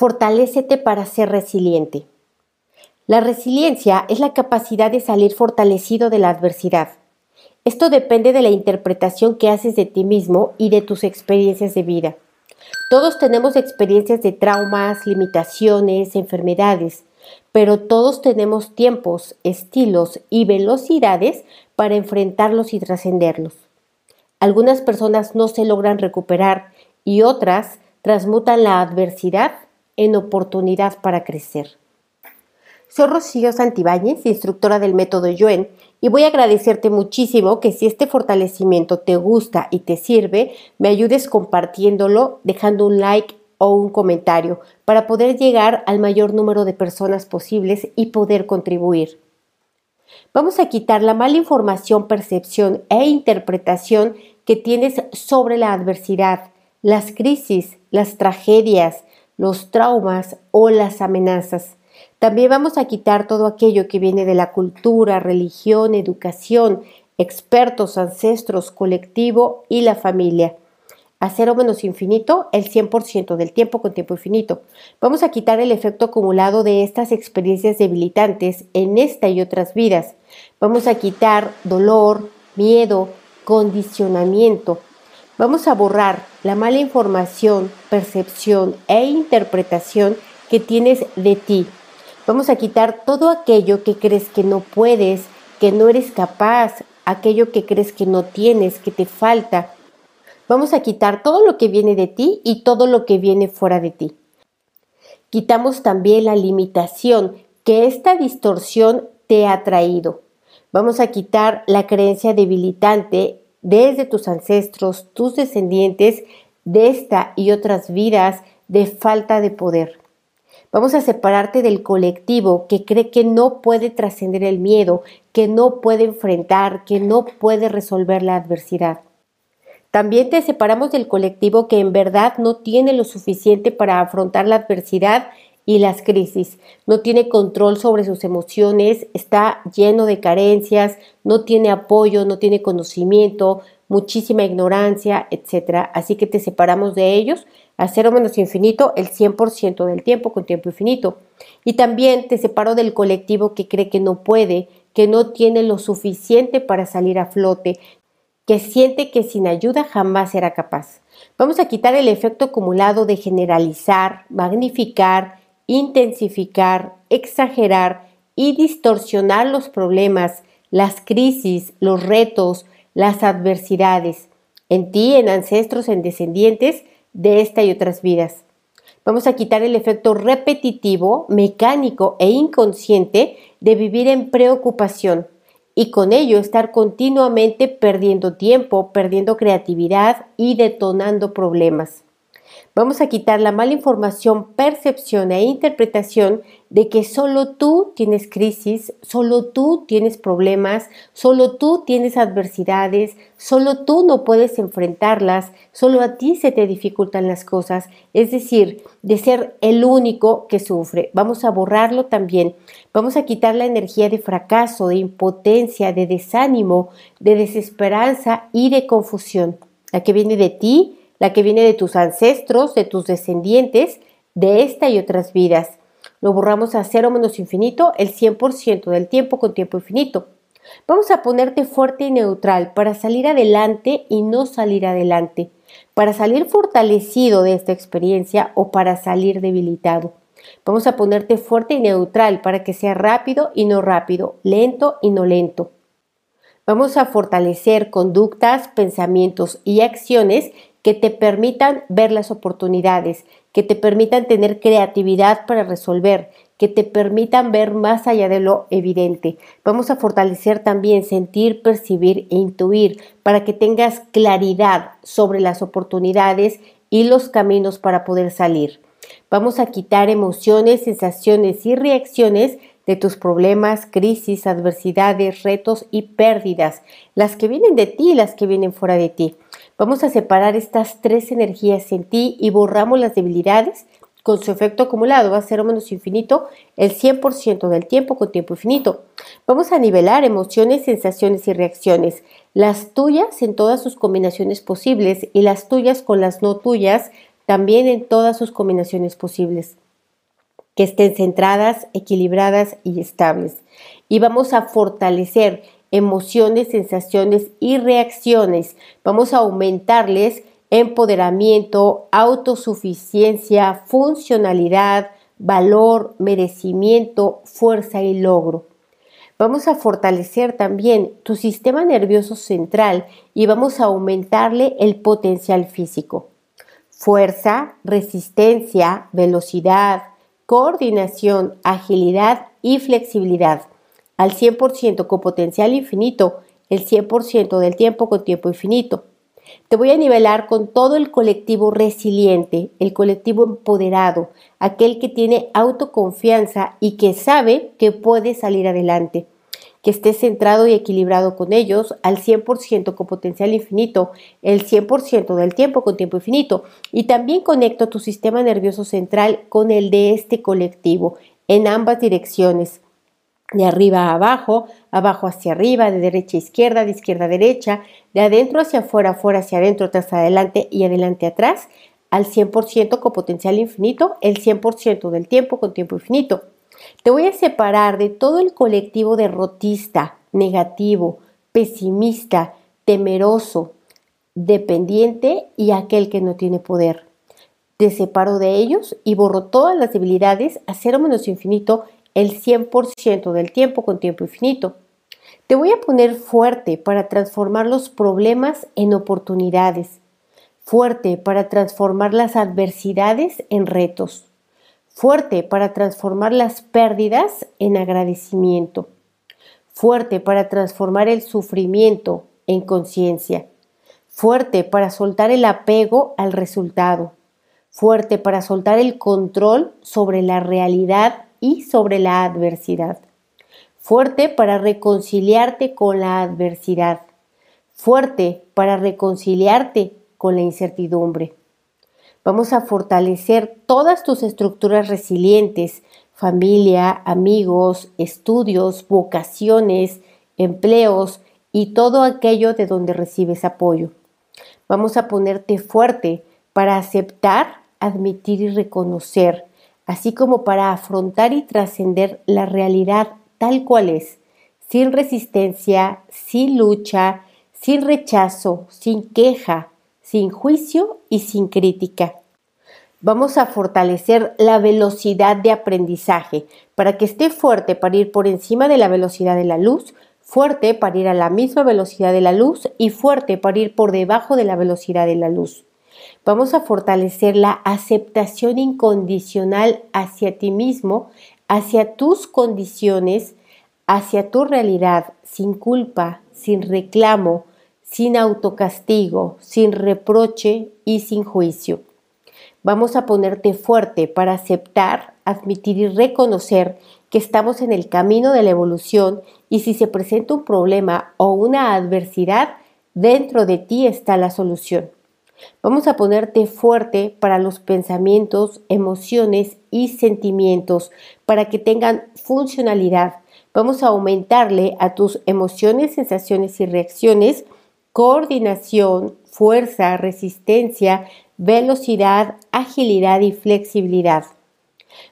Fortalécete para ser resiliente. La resiliencia es la capacidad de salir fortalecido de la adversidad. Esto depende de la interpretación que haces de ti mismo y de tus experiencias de vida. Todos tenemos experiencias de traumas, limitaciones, enfermedades, pero todos tenemos tiempos, estilos y velocidades para enfrentarlos y trascenderlos. Algunas personas no se logran recuperar y otras transmutan la adversidad en oportunidad para crecer. Soy Rocío Santibáñez, instructora del método Yuen, y voy a agradecerte muchísimo que si este fortalecimiento te gusta y te sirve, me ayudes compartiéndolo, dejando un like o un comentario para poder llegar al mayor número de personas posibles y poder contribuir. Vamos a quitar la mala información, percepción e interpretación que tienes sobre la adversidad, las crisis, las tragedias, los traumas o las amenazas. También vamos a quitar todo aquello que viene de la cultura, religión, educación, expertos, ancestros, colectivo y la familia. A cero menos infinito, el 100% del tiempo con tiempo infinito. Vamos a quitar el efecto acumulado de estas experiencias debilitantes en esta y otras vidas. Vamos a quitar dolor, miedo, condicionamiento, Vamos a borrar la mala información, percepción e interpretación que tienes de ti. Vamos a quitar todo aquello que crees que no puedes, que no eres capaz, aquello que crees que no tienes, que te falta. Vamos a quitar todo lo que viene de ti y todo lo que viene fuera de ti. Quitamos también la limitación que esta distorsión te ha traído. Vamos a quitar la creencia debilitante desde tus ancestros, tus descendientes, de esta y otras vidas de falta de poder. Vamos a separarte del colectivo que cree que no puede trascender el miedo, que no puede enfrentar, que no puede resolver la adversidad. También te separamos del colectivo que en verdad no tiene lo suficiente para afrontar la adversidad y las crisis. No tiene control sobre sus emociones, está lleno de carencias, no tiene apoyo, no tiene conocimiento, muchísima ignorancia, etc. Así que te separamos de ellos a cero menos infinito el 100% del tiempo con tiempo infinito. Y también te separo del colectivo que cree que no puede, que no tiene lo suficiente para salir a flote, que siente que sin ayuda jamás será capaz. Vamos a quitar el efecto acumulado de generalizar, magnificar, intensificar, exagerar y distorsionar los problemas, las crisis, los retos, las adversidades, en ti, en ancestros, en descendientes de esta y otras vidas. Vamos a quitar el efecto repetitivo, mecánico e inconsciente de vivir en preocupación y con ello estar continuamente perdiendo tiempo, perdiendo creatividad y detonando problemas. Vamos a quitar la mala información, percepción e interpretación de que solo tú tienes crisis, solo tú tienes problemas, solo tú tienes adversidades, solo tú no puedes enfrentarlas, solo a ti se te dificultan las cosas, es decir, de ser el único que sufre. Vamos a borrarlo también. Vamos a quitar la energía de fracaso, de impotencia, de desánimo, de desesperanza y de confusión, la que viene de ti la que viene de tus ancestros, de tus descendientes, de esta y otras vidas. Lo borramos a cero menos infinito el 100% del tiempo con tiempo infinito. Vamos a ponerte fuerte y neutral para salir adelante y no salir adelante, para salir fortalecido de esta experiencia o para salir debilitado. Vamos a ponerte fuerte y neutral para que sea rápido y no rápido, lento y no lento. Vamos a fortalecer conductas, pensamientos y acciones que te permitan ver las oportunidades, que te permitan tener creatividad para resolver, que te permitan ver más allá de lo evidente. Vamos a fortalecer también sentir, percibir e intuir para que tengas claridad sobre las oportunidades y los caminos para poder salir. Vamos a quitar emociones, sensaciones y reacciones de tus problemas, crisis, adversidades, retos y pérdidas, las que vienen de ti y las que vienen fuera de ti. Vamos a separar estas tres energías en ti y borramos las debilidades con su efecto acumulado va a ser o menos infinito el 100% del tiempo con tiempo infinito. Vamos a nivelar emociones, sensaciones y reacciones, las tuyas en todas sus combinaciones posibles y las tuyas con las no tuyas también en todas sus combinaciones posibles. que estén centradas, equilibradas y estables. Y vamos a fortalecer emociones, sensaciones y reacciones. Vamos a aumentarles empoderamiento, autosuficiencia, funcionalidad, valor, merecimiento, fuerza y logro. Vamos a fortalecer también tu sistema nervioso central y vamos a aumentarle el potencial físico. Fuerza, resistencia, velocidad, coordinación, agilidad y flexibilidad. Al 100% con potencial infinito, el 100% del tiempo con tiempo infinito. Te voy a nivelar con todo el colectivo resiliente, el colectivo empoderado, aquel que tiene autoconfianza y que sabe que puede salir adelante, que esté centrado y equilibrado con ellos al 100% con potencial infinito, el 100% del tiempo con tiempo infinito. Y también conecto tu sistema nervioso central con el de este colectivo en ambas direcciones de arriba a abajo, abajo hacia arriba, de derecha a izquierda, de izquierda a derecha, de adentro hacia afuera, afuera hacia adentro, atrás adelante y adelante atrás, al 100% con potencial infinito, el 100% del tiempo con tiempo infinito. Te voy a separar de todo el colectivo derrotista, negativo, pesimista, temeroso, dependiente y aquel que no tiene poder. Te separo de ellos y borro todas las debilidades a cero menos infinito el 100% del tiempo con tiempo infinito. Te voy a poner fuerte para transformar los problemas en oportunidades, fuerte para transformar las adversidades en retos, fuerte para transformar las pérdidas en agradecimiento, fuerte para transformar el sufrimiento en conciencia, fuerte para soltar el apego al resultado, fuerte para soltar el control sobre la realidad y sobre la adversidad. Fuerte para reconciliarte con la adversidad. Fuerte para reconciliarte con la incertidumbre. Vamos a fortalecer todas tus estructuras resilientes, familia, amigos, estudios, vocaciones, empleos y todo aquello de donde recibes apoyo. Vamos a ponerte fuerte para aceptar, admitir y reconocer así como para afrontar y trascender la realidad tal cual es, sin resistencia, sin lucha, sin rechazo, sin queja, sin juicio y sin crítica. Vamos a fortalecer la velocidad de aprendizaje para que esté fuerte para ir por encima de la velocidad de la luz, fuerte para ir a la misma velocidad de la luz y fuerte para ir por debajo de la velocidad de la luz. Vamos a fortalecer la aceptación incondicional hacia ti mismo, hacia tus condiciones, hacia tu realidad, sin culpa, sin reclamo, sin autocastigo, sin reproche y sin juicio. Vamos a ponerte fuerte para aceptar, admitir y reconocer que estamos en el camino de la evolución y si se presenta un problema o una adversidad, dentro de ti está la solución. Vamos a ponerte fuerte para los pensamientos, emociones y sentimientos para que tengan funcionalidad. Vamos a aumentarle a tus emociones, sensaciones y reacciones coordinación, fuerza, resistencia, velocidad, agilidad y flexibilidad.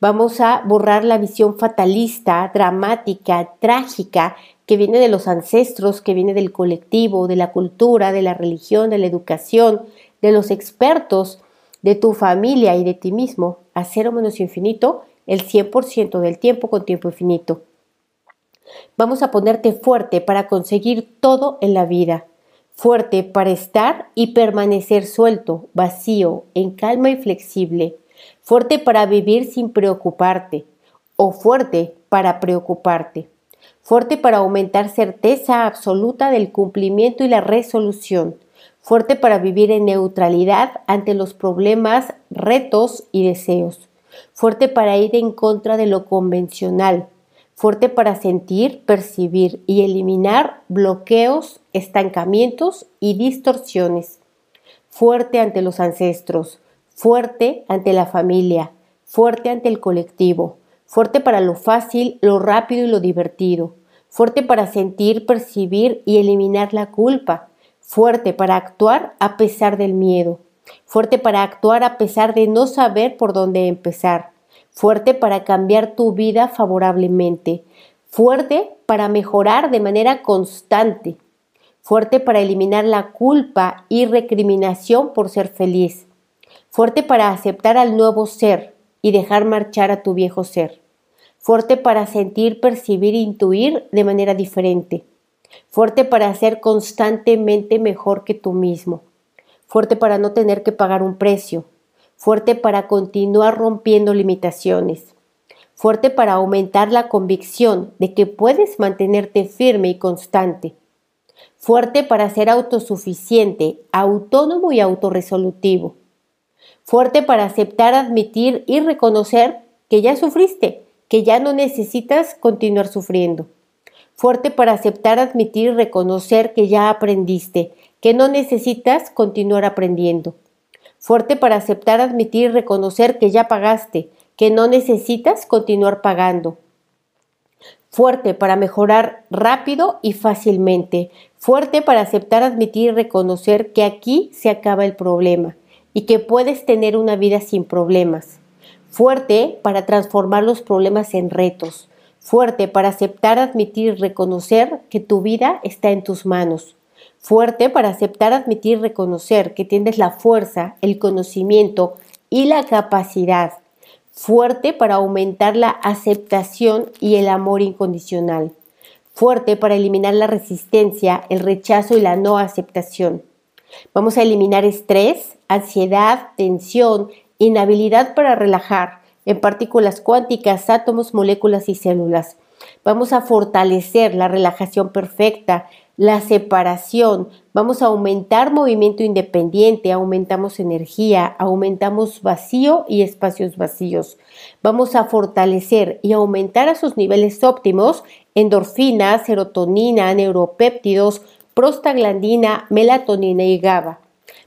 Vamos a borrar la visión fatalista, dramática, trágica que viene de los ancestros, que viene del colectivo, de la cultura, de la religión, de la educación, de los expertos, de tu familia y de ti mismo a cero menos infinito el 100% del tiempo con tiempo infinito. Vamos a ponerte fuerte para conseguir todo en la vida, fuerte para estar y permanecer suelto, vacío, en calma y flexible, fuerte para vivir sin preocuparte. O fuerte para preocuparte, fuerte para aumentar certeza absoluta del cumplimiento y la resolución, fuerte para vivir en neutralidad ante los problemas, retos y deseos, fuerte para ir en contra de lo convencional, fuerte para sentir, percibir y eliminar bloqueos, estancamientos y distorsiones, fuerte ante los ancestros, fuerte ante la familia, fuerte ante el colectivo, fuerte para lo fácil, lo rápido y lo divertido, fuerte para sentir, percibir y eliminar la culpa, fuerte para actuar a pesar del miedo, fuerte para actuar a pesar de no saber por dónde empezar, fuerte para cambiar tu vida favorablemente, fuerte para mejorar de manera constante, fuerte para eliminar la culpa y recriminación por ser feliz, fuerte para aceptar al nuevo ser y dejar marchar a tu viejo ser, fuerte para sentir, percibir e intuir de manera diferente, fuerte para ser constantemente mejor que tú mismo, fuerte para no tener que pagar un precio, fuerte para continuar rompiendo limitaciones, fuerte para aumentar la convicción de que puedes mantenerte firme y constante, fuerte para ser autosuficiente, autónomo y autorresolutivo, fuerte para aceptar, admitir y reconocer que ya sufriste, que ya no necesitas continuar sufriendo, fuerte para aceptar, admitir y reconocer que ya aprendiste, que no necesitas continuar aprendiendo fuerte para aceptar, admitir y reconocer que ya pagaste, que no necesitas continuar pagando. Fuerte para mejorar rápido y fácilmente. Fuerte para aceptar, admitir y reconocer que aquí se acaba el problema y que puedes tener una vida sin problemas. Fuerte para transformar los problemas en retos. Fuerte para aceptar, admitir reconocer que tu vida está en tus manos. Fuerte para aceptar, admitir, reconocer que tienes la fuerza, el conocimiento y la capacidad, fuerte para aumentar la aceptación y el amor incondicional, fuerte para eliminar la resistencia, el rechazo y la no aceptación. Vamos a eliminar estrés, ansiedad, tensión, inhabilidad para relajar en partículas cuánticas, átomos, moléculas y células. Vamos a fortalecer la relajación perfecta, la separación, vamos a aumentar movimiento independiente, aumentamos energía, aumentamos vacío y espacios vacíos. Vamos a fortalecer y aumentar a sus niveles óptimos endorfina, serotonina, neuropéptidos, prostaglandina, melatonina y GABA.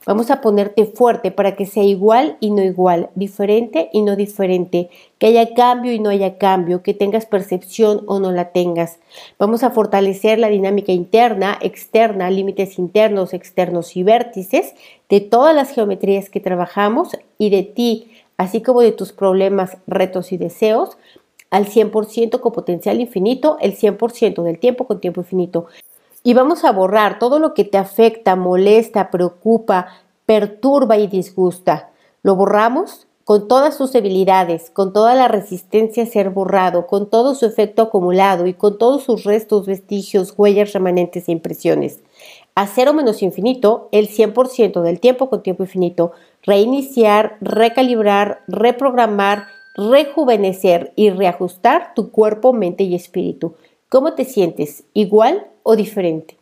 Vamos a ponerte fuerte para que sea igual y no igual, diferente y no diferente, que haya cambio y no haya cambio, que tengas percepción o no la tengas. Vamos a fortalecer la dinámica interna, externa, límites internos, externos y vértices de todas las geometrías que trabajamos y de ti, así como de tus problemas, retos y deseos, al 100% con potencial infinito, el 100% del tiempo con tiempo infinito y vamos a borrar todo lo que te afecta, molesta, preocupa, perturba y disgusta. Lo borramos con todas sus debilidades, con toda la resistencia a ser borrado, con todo su efecto acumulado y con todos sus restos, vestigios, huellas, remanentes e impresiones. A cero menos infinito, el 100% del tiempo con tiempo infinito. Reiniciar, recalibrar, reprogramar, rejuvenecer y reajustar tu cuerpo, mente y espíritu. ¿Cómo te sientes? ¿Igual o diferente?